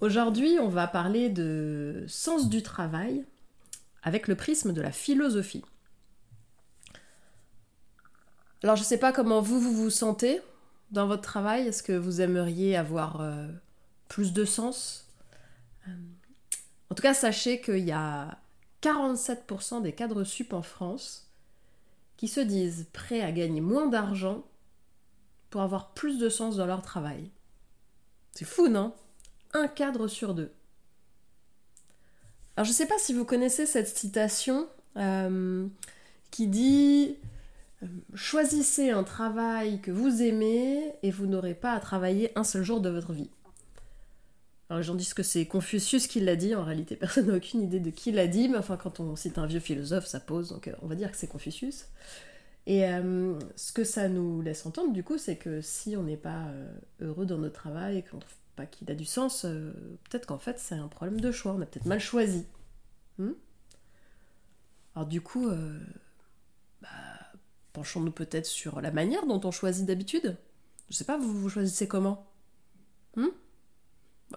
Aujourd'hui, on va parler de sens du travail avec le prisme de la philosophie. Alors, je ne sais pas comment vous, vous vous sentez dans votre travail. Est-ce que vous aimeriez avoir euh, plus de sens? Euh, En tout cas, sachez qu'il y a 47% des cadres sup en France qui se disent prêts à gagner moins d'argent pour avoir plus de sens dans leur travail. C'est fou, non? Un cadre sur deux. Alors je ne sais pas si vous connaissez cette citation euh, qui dit euh, Choisissez un travail que vous aimez et vous n'aurez pas à travailler un seul jour de votre vie. Alors les gens disent que c'est Confucius qui l'a dit, en réalité personne n'a aucune idée de qui l'a dit, mais enfin quand on cite un vieux philosophe ça pose, donc euh, on va dire que c'est Confucius. Et ce que ça nous laisse entendre du coup, c'est que si on n'est pas heureux dans notre travail qu'on ne trouve pas qu'il a du sens, peut-être qu'en fait c'est un problème de choix, on a peut-être mal choisi. Hmm Alors du coup, bah, penchons-nous peut-être sur la manière dont on choisit d'habitude. Je sais pas, vous, vous choisissez comment hmm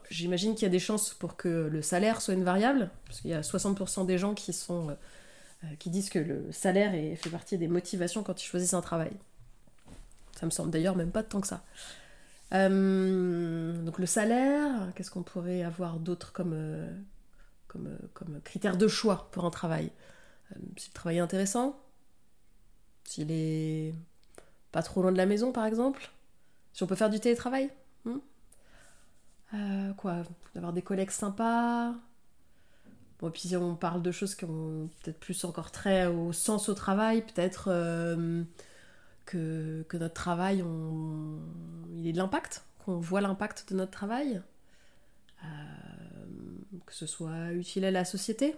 J'imagine qu'il y a des chances pour que le salaire soit une variable, parce qu'il y a 60% des gens qui, sont, euh, euh, qui disent que le salaire fait partie des motivations quand ils choisissent un travail. Ça me semble d'ailleurs même pas tant que ça. Euh, donc le salaire, qu'est-ce qu'on pourrait avoir d'autre comme, comme, comme, critère de choix pour un travail? Si le travail est intéressant, s'il est pas trop loin de la maison par exemple, si on peut faire du télétravail. Hmm? Euh, quoi D'avoir des collègues sympas? Bon, puis si on parle de choses qui ont peut-être plus encore trait au sens au travail, peut-être euh, que, notre travail, il est de l'impact, qu'on voit l'impact de notre travail, euh, que ce soit utile à la société.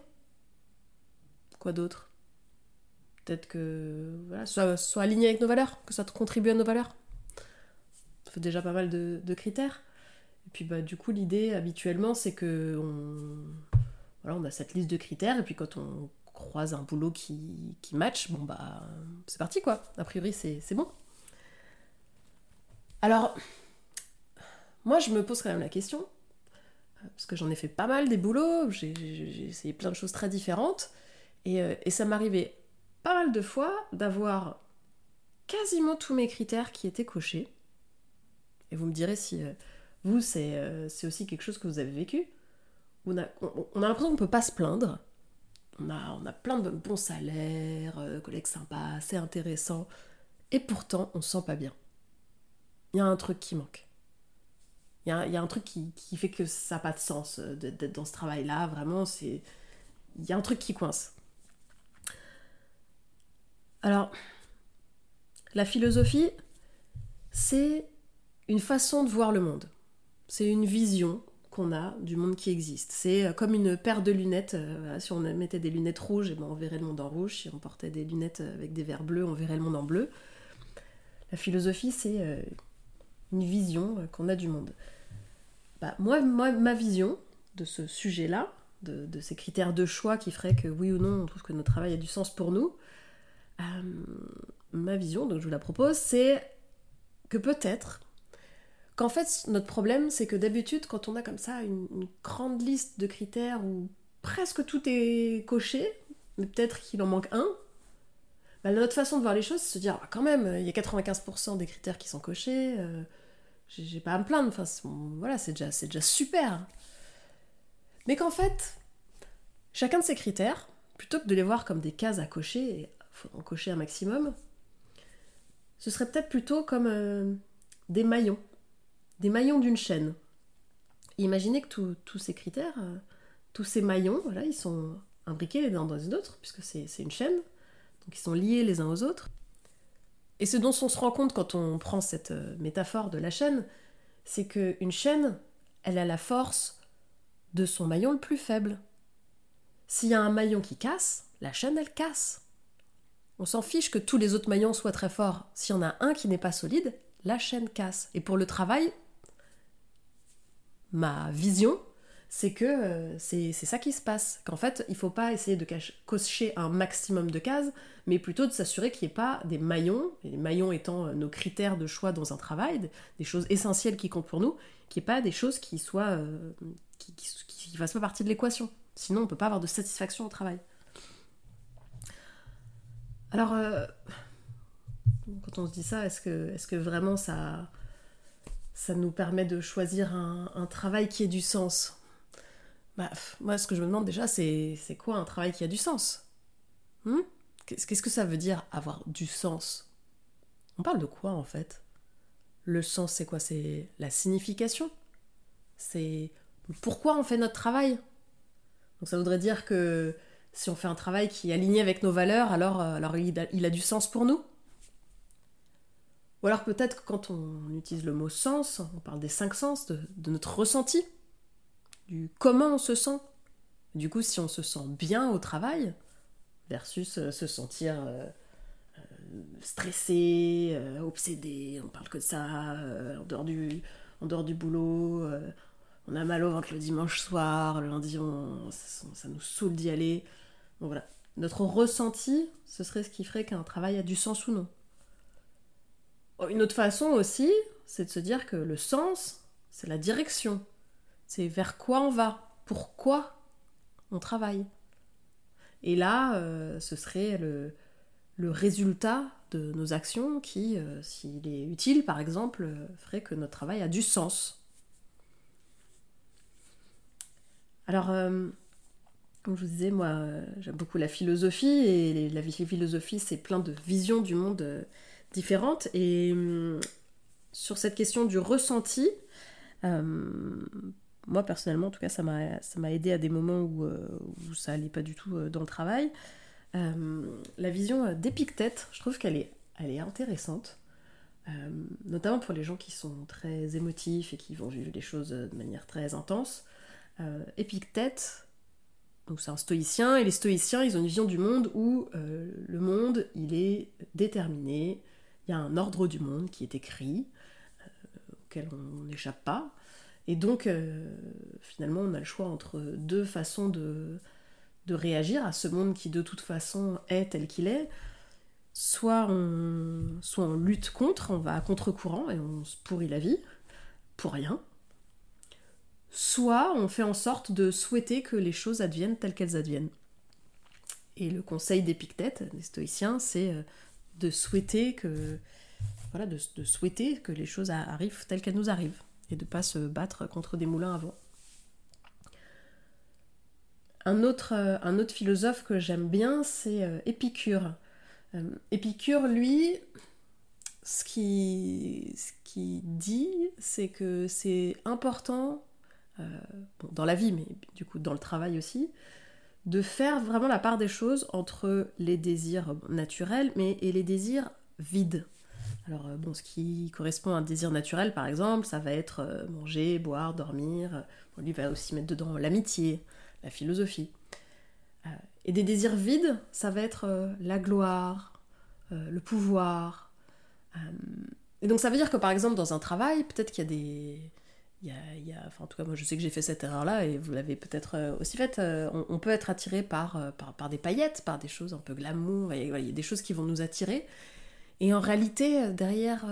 Quoi d'autre? Peut-être que voilà, soit, aligné avec nos valeurs, que ça contribue à nos valeurs. Ça fait déjà pas mal de, de critères. Et puis bah, du coup, l'idée habituellement, c'est que on... Voilà, on a cette liste de critères, et puis quand on croise un boulot qui, qui match, bon bah c'est parti quoi. A priori, c'est bon. Alors, moi je me pose quand même la question, parce que j'en ai fait pas mal des boulots, j'ai essayé plein de choses très différentes, et, euh, et ça m'arrivait pas mal de fois d'avoir quasiment tous mes critères qui étaient cochés. Et vous me direz si, euh, vous, euh, c'est aussi quelque chose que vous avez vécu. On a, on, a l'impression qu'on ne peut pas se plaindre. On a, on a plein de bons salaires, euh, collègues sympas, c'est intéressant. Et pourtant, on se sent pas bien. Il y a un truc qui manque. Il y a, y a un truc qui, qui, fait que ça n'a pas de sens euh, d'être dans ce travail-là. Vraiment, c'est. Il y a un truc qui coince. Alors, la philosophie, c'est une façon de voir le monde. C'est une vision qu'on a du monde qui existe. C'est euh, comme une paire de lunettes. Euh, si on mettait des lunettes rouges, eh ben on verrait le monde en rouge. Si on portait des lunettes avec des verres bleus, on verrait le monde en bleu. La philosophie, c'est euh, une vision qu'on a du monde. Bah, moi, moi, ma vision de ce sujet-là, de, ces critères de choix qui feraient que oui ou non, on trouve que notre travail a du sens pour nous, ma vision, donc je vous la propose, c'est que peut-être qu'en fait, notre problème, c'est que d'habitude, quand on a comme ça une, grande liste de critères où presque tout est coché, mais peut-être qu'il en manque un, bah, notre façon de voir les choses, c'est se dire, ah, quand même, il y a 95% des critères qui sont cochés, euh, j'ai pas à me plaindre, enfin, voilà, c'est déjà, déjà super. Mais qu'en fait, chacun de ces critères, plutôt que de les voir comme des cases à cocher, et faut en cocher un maximum, ce serait peut-être plutôt comme euh, des maillons des maillons d'une chaîne. Imaginez que tous ces critères, euh, tous ces maillons, voilà, ils sont imbriqués les uns dans les autres, puisque c'est une chaîne, donc ils sont liés les uns aux autres. Et ce dont on se rend compte quand on prend cette euh, métaphore de la chaîne, c'est qu'une chaîne, elle a la force de son maillon le plus faible. S'il y a un maillon qui casse, la chaîne, elle casse. On s'en fiche que tous les autres maillons soient très forts. S'il y en a un qui n'est pas solide, la chaîne casse. Et pour le travail, ma vision, c'est que euh, c'est ça qui se passe. Qu'en fait, il ne faut pas essayer de cocher un maximum de cases, mais plutôt de s'assurer qu'il n'y ait pas des maillons, et les maillons étant euh, nos critères de choix dans un travail, des choses essentielles qui comptent pour nous, qu'il n'y ait pas des choses qui soient qui, qui, fassent pas partie de l'équation. Sinon, on peut pas avoir de satisfaction au travail. Alors, quand on se dit ça, est que vraiment ça, ça nous permet de choisir un, travail qui ait du sens. Bah, Moi, ce que je me demande déjà, c'est quoi un travail qui a du sens? Hmm? Qu'est-ce que ça veut dire avoir du sens? On parle de quoi en fait? Le sens, c'est quoi? C'est la signification? C'est pourquoi on fait notre travail? Donc ça voudrait dire que si on fait un travail qui est aligné avec nos valeurs, alors, euh, alors il a du sens pour nous? Ou alors peut-être que quand on utilise le mot sens, on parle des cinq sens, de, notre ressenti, du comment on se sent. Du coup, si on se sent bien au travail, versus euh, se sentir euh, euh, stressé, obsédé, on parle que de ça, en, dehors du, en dehors du boulot, on a mal au ventre le dimanche soir, le lundi, ça, nous saoule d'y aller. Donc voilà, notre ressenti, ce serait ce qui ferait qu'un travail a du sens ou non. Une autre façon aussi, c'est de se dire que le sens, c'est la direction. C'est vers quoi on va, pourquoi on travaille. Et là, euh, ce serait le, résultat de nos actions qui, euh, s'il est utile par exemple, euh, ferait que notre travail a du sens. Alors, comme je vous disais, moi, j'aime beaucoup la philosophie, et la philosophie, c'est plein de visions du monde différentes. Et hum, sur cette question du ressenti, euh, moi personnellement, en tout cas, ça m'a aidé à des moments où, euh, où ça allait pas du tout euh, dans le travail. la vision d'Épictète, je trouve qu'elle est, elle est intéressante. notamment pour les gens qui sont très émotifs et qui vont vivre les choses de manière très intense. Épictète, donc c'est un stoïcien, et les stoïciens, ils ont une vision du monde où le monde, il est déterminé, il y a un ordre du monde qui est écrit, euh, auquel on n'échappe pas. Et donc, euh, finalement, on a le choix entre deux façons de, de réagir à ce monde qui, de toute façon, est tel qu'il est. Soit on, soit on lutte contre, on va à contre-courant et on se pourrit la vie, pour rien. Soit on fait en sorte de souhaiter que les choses adviennent telles qu'elles adviennent. Et le conseil d'Épictète, des stoïciens, c'est euh, de souhaiter que voilà de, souhaiter que les choses arrivent telles qu'elles nous arrivent et de pas se battre contre des moulins avant. Un autre, euh, un autre philosophe que j'aime bien, c'est euh, Épicure. Euh, Épicure, lui, ce qui, ce qui dit, c'est que c'est important, dans la vie, mais du coup dans le travail aussi, de faire vraiment la part des choses entre les désirs naturels mais, et les désirs vides. Alors, euh, bon, ce qui correspond à un désir naturel, par exemple, ça va être euh, manger, boire, dormir. On lui va aussi mettre dedans l'amitié, la philosophie. Euh, et des désirs vides, ça va être la gloire, le pouvoir. Et donc, ça veut dire que, par exemple, dans un travail, peut-être qu'il y a des en tout cas, moi je sais que j'ai fait cette erreur-là et vous l'avez peut-être euh, aussi faite. Euh, on, peut être attiré par, euh, par, par, des paillettes, par des choses un peu glamour, il y a des choses qui vont nous attirer. Et en réalité, derrière,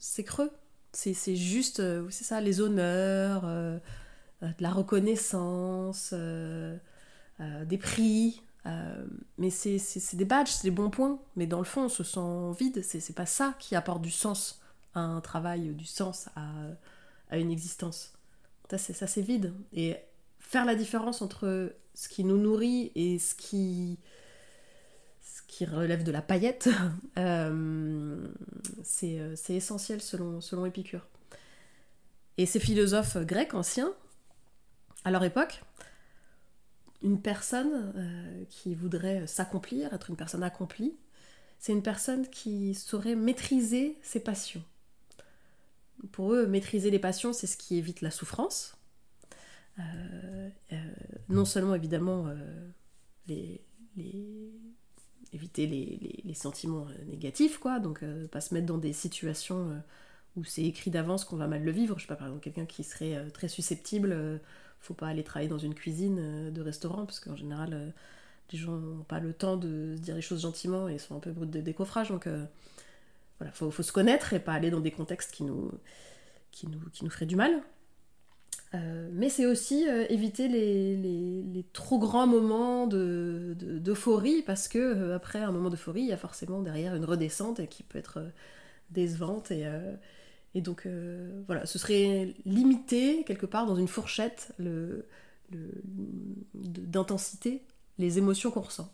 c'est creux. C'est juste, c'est ça, les honneurs, la reconnaissance, des prix. mais c'est des badges, c'est des bons points. Mais dans le fond, on se sent vide. C'est pas ça qui apporte du sens à un travail, du sens à à une existence. Ça c'est, vide. Et faire la différence entre ce qui nous nourrit et ce qui, ce qui relève de la paillette, euh, c'est, euh, c'est essentiel selon, selon Épicure. Et ces philosophes grecs anciens, à leur époque, une personne euh, qui voudrait s'accomplir, être une personne accomplie, c'est une personne qui saurait maîtriser ses passions. Pour eux, maîtriser les passions, c'est ce qui évite la souffrance. Euh, euh, non seulement, évidemment, euh, éviter les, sentiments négatifs, quoi, donc pas se mettre dans des situations où c'est écrit d'avance qu'on va mal le vivre. Je sais pas, par exemple, quelqu'un qui serait très susceptible, faut pas aller travailler dans une cuisine de restaurant, parce qu'en général, les gens n'ont pas le temps de dire les choses gentiment et sont un peu brutes de décoffrage, donc voilà, faut, faut se connaître et pas aller dans des contextes qui nous, qui, nous, qui nous ferait du mal. mais c'est aussi éviter les, les, trop grands moments d'euphorie, de, parce que après un moment d'euphorie, il y a forcément derrière une redescente qui peut être décevante. Et, et donc voilà, ce serait limité quelque part dans une fourchette le, d'intensité les émotions qu'on ressent.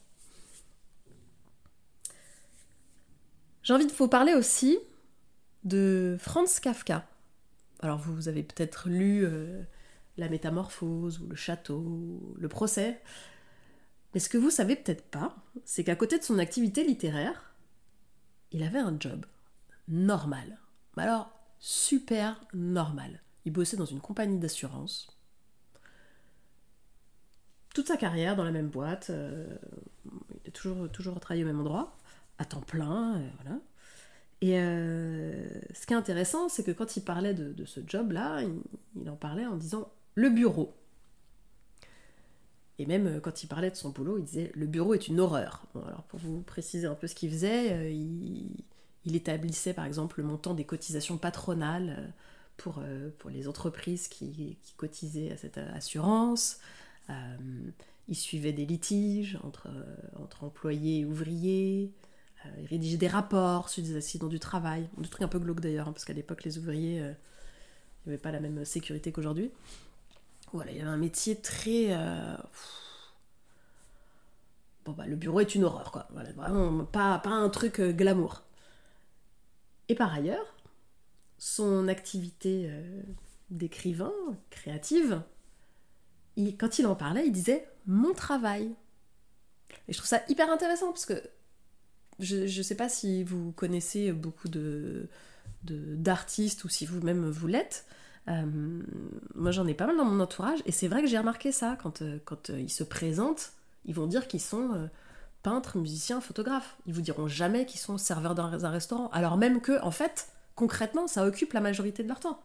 J'ai envie de vous parler aussi de Franz Kafka. Alors vous avez peut-être lu euh, La Métamorphose ou Le Château, Le Procès. Mais ce que vous savez peut-être pas, c'est qu'à côté de son activité littéraire, il avait un job normal. Alors, super normal. Il bossait dans une compagnie d'assurance toute sa carrière dans la même boîte. Euh, il a toujours, toujours travaillé au même endroit, à temps plein, euh, voilà. Et euh, ce qui est intéressant, c'est que quand il parlait de, ce job-là, il, en parlait en disant le bureau. Et même quand il parlait de son boulot, il disait le bureau est une horreur. alors pour vous préciser un peu ce qu'il faisait, il, établissait par exemple le montant des cotisations patronales pour, pour les entreprises qui, cotisaient à cette assurance. Euh, il suivait des litiges entre, euh, entre employés et ouvriers. Euh, il rédigeait des rapports sur des accidents du travail. Des trucs un peu glauques d'ailleurs, hein, parce qu'à l'époque, les ouvriers n'avaient pas la même sécurité qu'aujourd'hui. Voilà, il avait un métier très. Bon, bah, le bureau est une horreur, quoi. Voilà, vraiment, pas, pas un truc glamour. Et par ailleurs, son activité d'écrivain, créative, quand il en parlait, il disait mon travail. Et je trouve ça hyper intéressant parce que je ne sais pas si vous connaissez beaucoup de d'artistes ou si vous-même vous l'êtes. Euh, moi j'en ai pas mal dans mon entourage et c'est vrai que j'ai remarqué ça quand, euh, quand euh, ils se présentent, ils vont dire qu'ils sont peintres, musiciens, photographes. Ils vous diront jamais qu'ils sont serveurs dans un restaurant, alors même que en fait concrètement ça occupe la majorité de leur temps.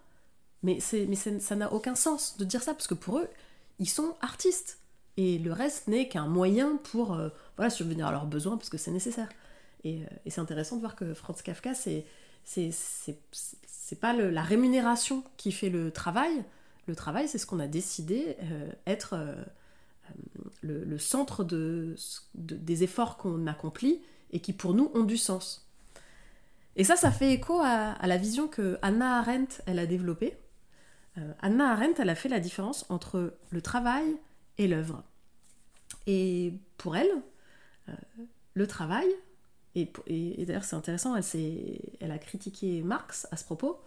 Mais, mais ça n'a aucun sens de dire ça parce que pour eux ils sont artistes. Et le reste n'est qu'un moyen pour euh, voilà, subvenir à leurs besoins parce que c'est nécessaire. Et, euh, c'est intéressant de voir que Franz Kafka, c'est, c'est, pas la rémunération qui fait le travail. Le travail, c'est ce qu'on a décidé euh, être le, centre de, des efforts qu'on accomplit et qui pour nous ont du sens. Et ça, ça fait écho à, la vision que Anna Arendt elle a développée euh, Anna Arendt, elle a fait la différence entre le travail et l'œuvre. Et pour elle, euh, le travail, et, d'ailleurs c'est intéressant, elle, elle, a critiqué Marx à ce propos,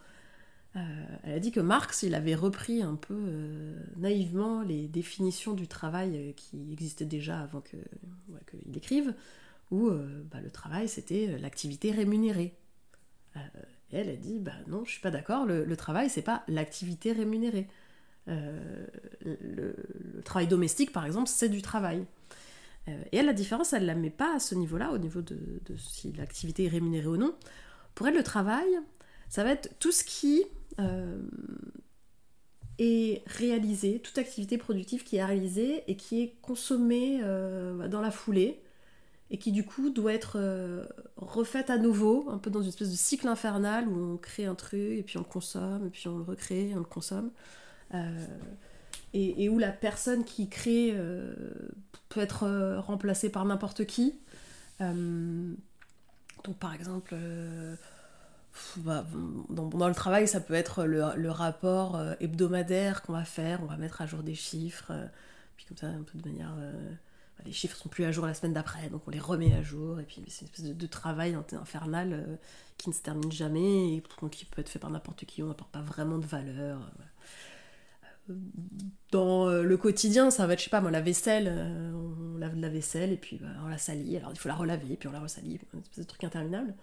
euh, elle a dit que Marx, il avait repris un peu naïvement les définitions du travail qui existaient déjà avant qu'il écrive, où bah, le travail c'était l'activité rémunérée elle a dit bah non, je suis pas d'accord, le, travail c'est pas l'activité rémunérée. Euh, le, travail domestique par exemple, c'est du travail. Euh, et elle, la différence, elle la met pas à ce niveau-là, au niveau de, si l'activité est rémunérée ou non. Pour elle, le travail, ça va être tout ce qui euh, est réalisé, toute activité productive qui est réalisée et qui est consommée dans la foulée et qui du coup doit être euh, refaite à nouveau, un peu dans une espèce de cycle infernal où on crée un truc et puis on le consomme, et puis on le recrée et on le consomme. Euh, et, où la personne qui crée euh, peut être remplacée par n'importe qui. donc par exemple, bah, dans, le travail, ça peut être le, rapport hebdomadaire qu'on va faire, on va mettre à jour des chiffres, puis comme ça, un peu de manière les chiffres sont plus à jour la semaine d'après, donc on les remet à jour, et puis c'est une espèce de, travail infernal euh, qui ne se termine jamais, et qui peut être fait par n'importe qui, on n'apporte pas vraiment de valeur. Euh, dans euh, le quotidien, ça va être, je sais pas moi, la vaisselle, on lave de la vaisselle, et puis bah, on la salit, alors il faut la relaver, puis on la une espèce de truc interminable.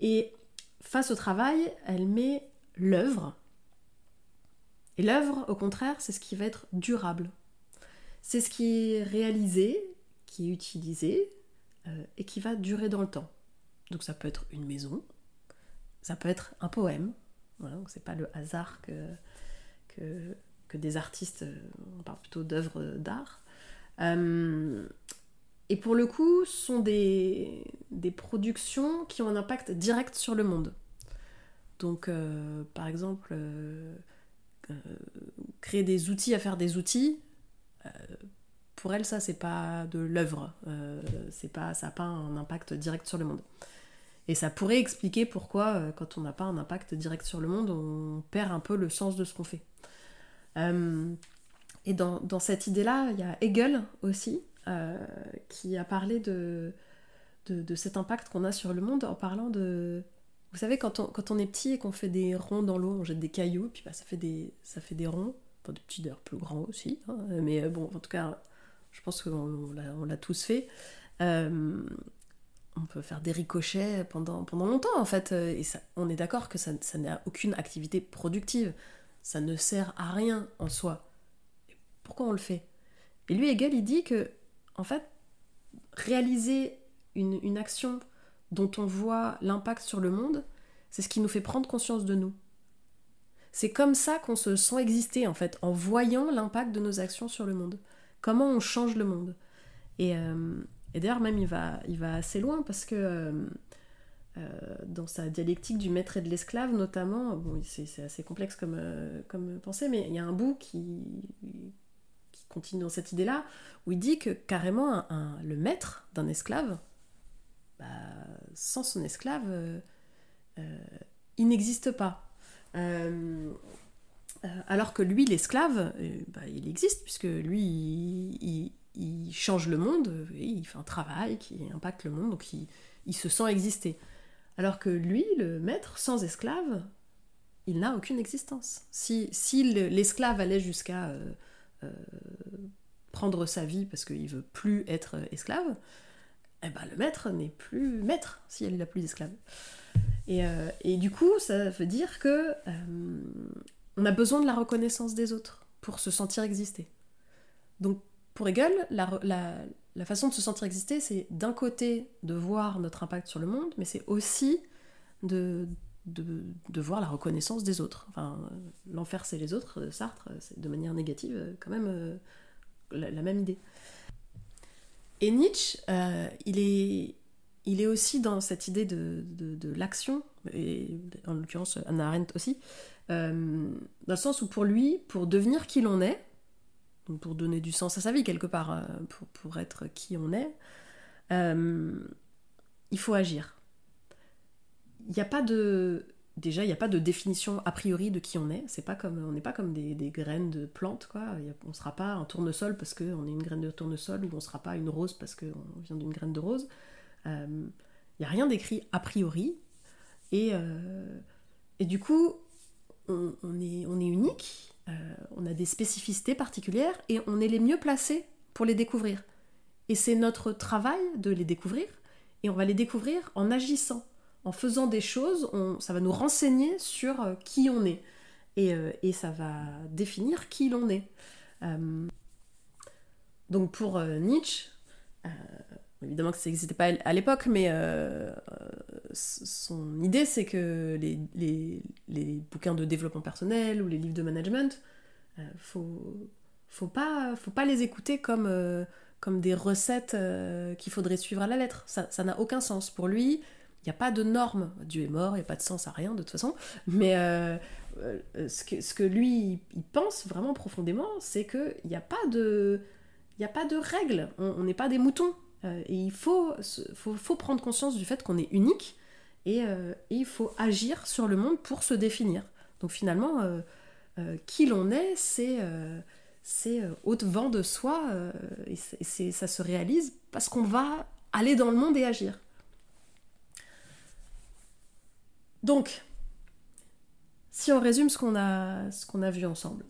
Et face au travail, elle met l'œuvre, et l'œuvre, au contraire, c'est ce qui va être durable c'est ce qui est réalisé, qui est utilisé euh, et qui va durer dans le temps. Donc ça peut être une maison, ça peut être un poème. Voilà, donc c'est pas le hasard que, que, des artistes, euh, on parle plutôt d'œuvres d'art. Euh, et pour le coup, ce sont des, des productions qui ont un impact direct sur le monde. Donc, par exemple, créer des outils à faire des outils, pour elle, ça, c'est pas de l'œuvre. ça n'a pas un impact direct sur le monde. Et ça pourrait expliquer pourquoi, euh, quand on n'a pas un impact direct sur le monde, on perd un peu le sens de ce qu'on fait. Euh, et dans, cette idée-là, il y a Hegel aussi, euh, qui a parlé de, de, cet impact qu'on a sur le monde en parlant de... Vous savez, quand on, quand on est petit et qu'on fait des ronds dans l'eau, on jette des cailloux, puis bah, ça, fait des, ça fait des ronds, enfin des petits d'ailleurs plus grands aussi, hein, mais bon, en tout cas, je pense qu'on l'a tous fait on peut faire des ricochets pendant, longtemps en fait. Et ça, on est d'accord que ça, n'a aucune activité productive. Ça ne sert à rien en soi. pourquoi on le fait? Et lui, Hegel, il dit que, en fait, réaliser une, une action dont on voit l'impact sur le monde, c'est ce qui nous fait prendre conscience de nous. C'est comme ça qu'on se sent exister, en fait, en voyant l'impact de nos actions sur le monde. Comment on change le monde. Et, euh, et d'ailleurs, même, il va, il va assez loin parce que euh, euh, dans sa dialectique du maître et de l'esclave, notamment, bon, c'est assez complexe comme, euh, comme pensée, mais il y a un bout qui, qui continue dans cette idée-là, où il dit que carrément, le maître d'un esclave, bah, sans son esclave, il n'existe pas. alors que lui, l'esclave, bah, il existe, puisque lui, il, il change le monde, il fait un travail qui impacte le monde, donc il, se sent exister. Alors que lui, le maître, sans esclave, il n'a aucune existence. Si, si l'esclave allait jusqu'à euh, euh, prendre sa vie parce qu'il veut plus être esclave, eh ben, le maître n'est plus maître si elle n'a plus d'esclave. Et, euh, et, du coup, ça veut dire que on a besoin de la reconnaissance des autres pour se sentir exister. Donc pour Hegel, la, façon de se sentir exister, c'est d'un côté de voir notre impact sur le monde, mais c'est aussi de, voir la reconnaissance des autres. Enfin, l'enfer c'est les autres, Sartre, c'est de manière négative quand même euh, la, même idée. Et Nietzsche, euh, il, est, aussi dans cette idée de, de, l'action, et en l'occurrence Anna Arendt aussi, euh, dans le sens où pour lui, pour devenir qui l'on est, pour donner du sens à sa vie quelque part, euh, pour, être qui on est, euh, il faut agir. Il n'y a pas de déjà il n'y a pas de définition a priori de qui on est. C'est pas comme on n'est pas comme des, graines de plantes quoi. on ne sera pas un tournesol parce qu'on est une graine de tournesol ou on ne sera pas une rose parce qu'on vient d'une graine de rose. Euh, il n'y a rien d'écrit a priori et, et du coup on, est, on est unique euh, on a des spécificités particulières et on est les mieux placés pour les découvrir. Et c'est notre travail de les découvrir et on va les découvrir en agissant, en faisant des choses, ça va nous renseigner sur euh, qui on est et, euh, ça va définir qui l'on est. donc pour Nietzsche, évidemment que ça n'existait pas à l'époque, mais son idée, c'est que les, bouquins de développement personnel ou les livres de management, euh, faut, faut, pas, faut pas les écouter comme, euh, comme des recettes euh, qu'il faudrait suivre à la lettre. Ça n'a aucun sens. Pour lui, il n'y a pas de normes. Dieu est mort, il n'y a pas de sens à rien de toute façon. Mais ce, que, ce que lui, il pense vraiment profondément, c'est qu'il n'y a pas de... Il a pas de règles, on n'est pas des moutons. Et il faut, faut, prendre conscience du fait qu'on est unique euh, et, il faut agir sur le monde pour se définir. Donc finalement, euh, euh, qui l'on est, c'est au-devant de soi et, c'est, ça se réalise parce qu'on va aller dans le monde et agir. Donc, si on résume ce qu'on a, ce qu'on a vu ensemble,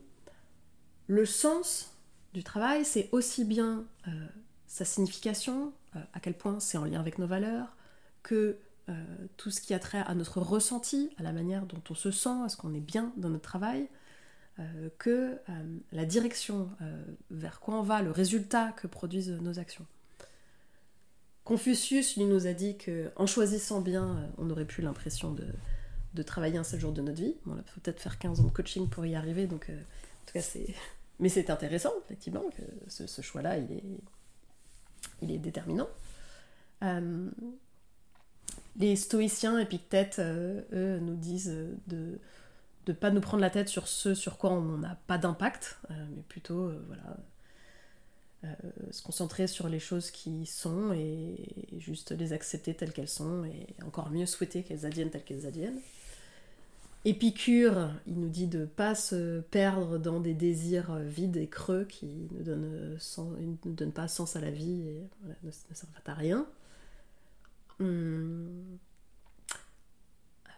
le sens du travail, c'est aussi bien sa signification, à quel point c'est en lien avec nos valeurs, que euh, tout ce qui a trait à notre ressenti, à la manière dont on se sent, est-ce qu'on est bien dans notre travail, euh, que euh, la direction vers quoi on va, le résultat que produisent nos actions. Confucius, lui, nous a dit qu'en choisissant bien, on n'aurait plus l'impression de, travailler un seul jour de notre vie. Bon, il faut peut-être faire 15 ans de coaching pour y arriver, donc en tout cas, c'est... Mais c'est intéressant, effectivement, que ce, choix-là, il est, il est déterminant les stoïciens épictètes, eux, nous disent de ne pas nous prendre la tête sur ce sur quoi on n'a pas d'impact, mais plutôt voilà, se concentrer sur les choses qui sont et, juste les accepter telles qu'elles sont et encore mieux souhaiter qu'elles adviennent telles qu'elles adviennent. Épicure, il nous dit de ne pas se perdre dans des désirs vides et creux qui ne donnent, ne donnent pas sens à la vie et ne, servent à rien. Hum.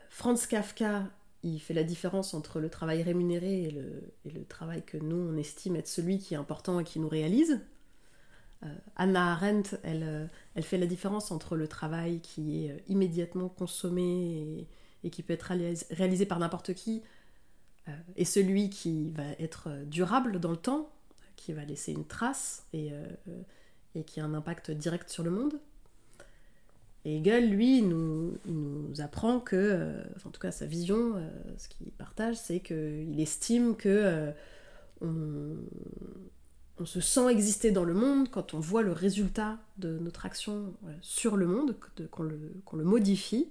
Franz Kafka, il fait la différence entre le travail rémunéré et le, travail que nous, on estime être celui qui est important et qui nous réalise. Euh, Anna Arendt, elle, euh, elle, fait la différence entre le travail qui est euh, immédiatement consommé et, qui peut être réalisé, par n'importe qui et celui qui va être durable dans le temps, qui va laisser une trace et, et qui a un impact direct sur le monde. Et Hegel, lui, nous, nous apprend que, en tout cas sa vision, ce qu'il partage, c'est qu'il estime que on se sent exister dans le monde quand on voit le résultat de notre action sur le monde, qu'on le, modifie,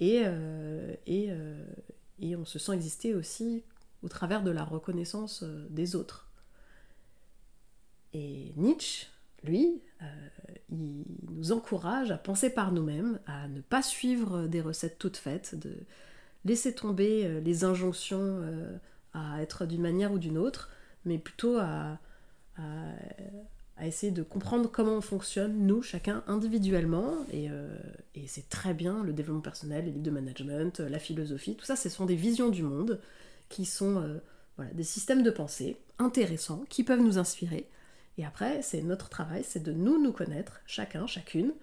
et, euh, euh, et, on se sent exister aussi au travers de la reconnaissance euh, des autres. Et Nietzsche, lui, il nous encourage à penser par nous-mêmes, à ne pas suivre des recettes toutes faites, de laisser tomber les injonctions à être d'une manière ou d'une autre, mais plutôt à, essayer de comprendre comment on fonctionne, nous, chacun individuellement. Euh, et, c'est très bien le développement personnel, les livres de management, la philosophie, tout ça, ce sont des visions du monde qui sont euh, voilà, des systèmes de pensée intéressants qui peuvent nous inspirer. Et après, c'est notre travail, c'est de nous nous connaître, chacun, chacune,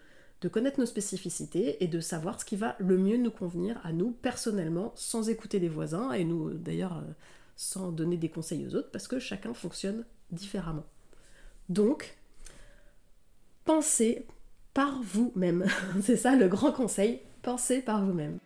de connaître nos spécificités et de savoir ce qui va le mieux nous convenir à nous personnellement, sans écouter des voisins et nous d'ailleurs euh, sans donner des conseils aux autres, parce que chacun fonctionne différemment. Donc, pensez par vous-même. C'est ça le grand conseil, pensez par vous-même.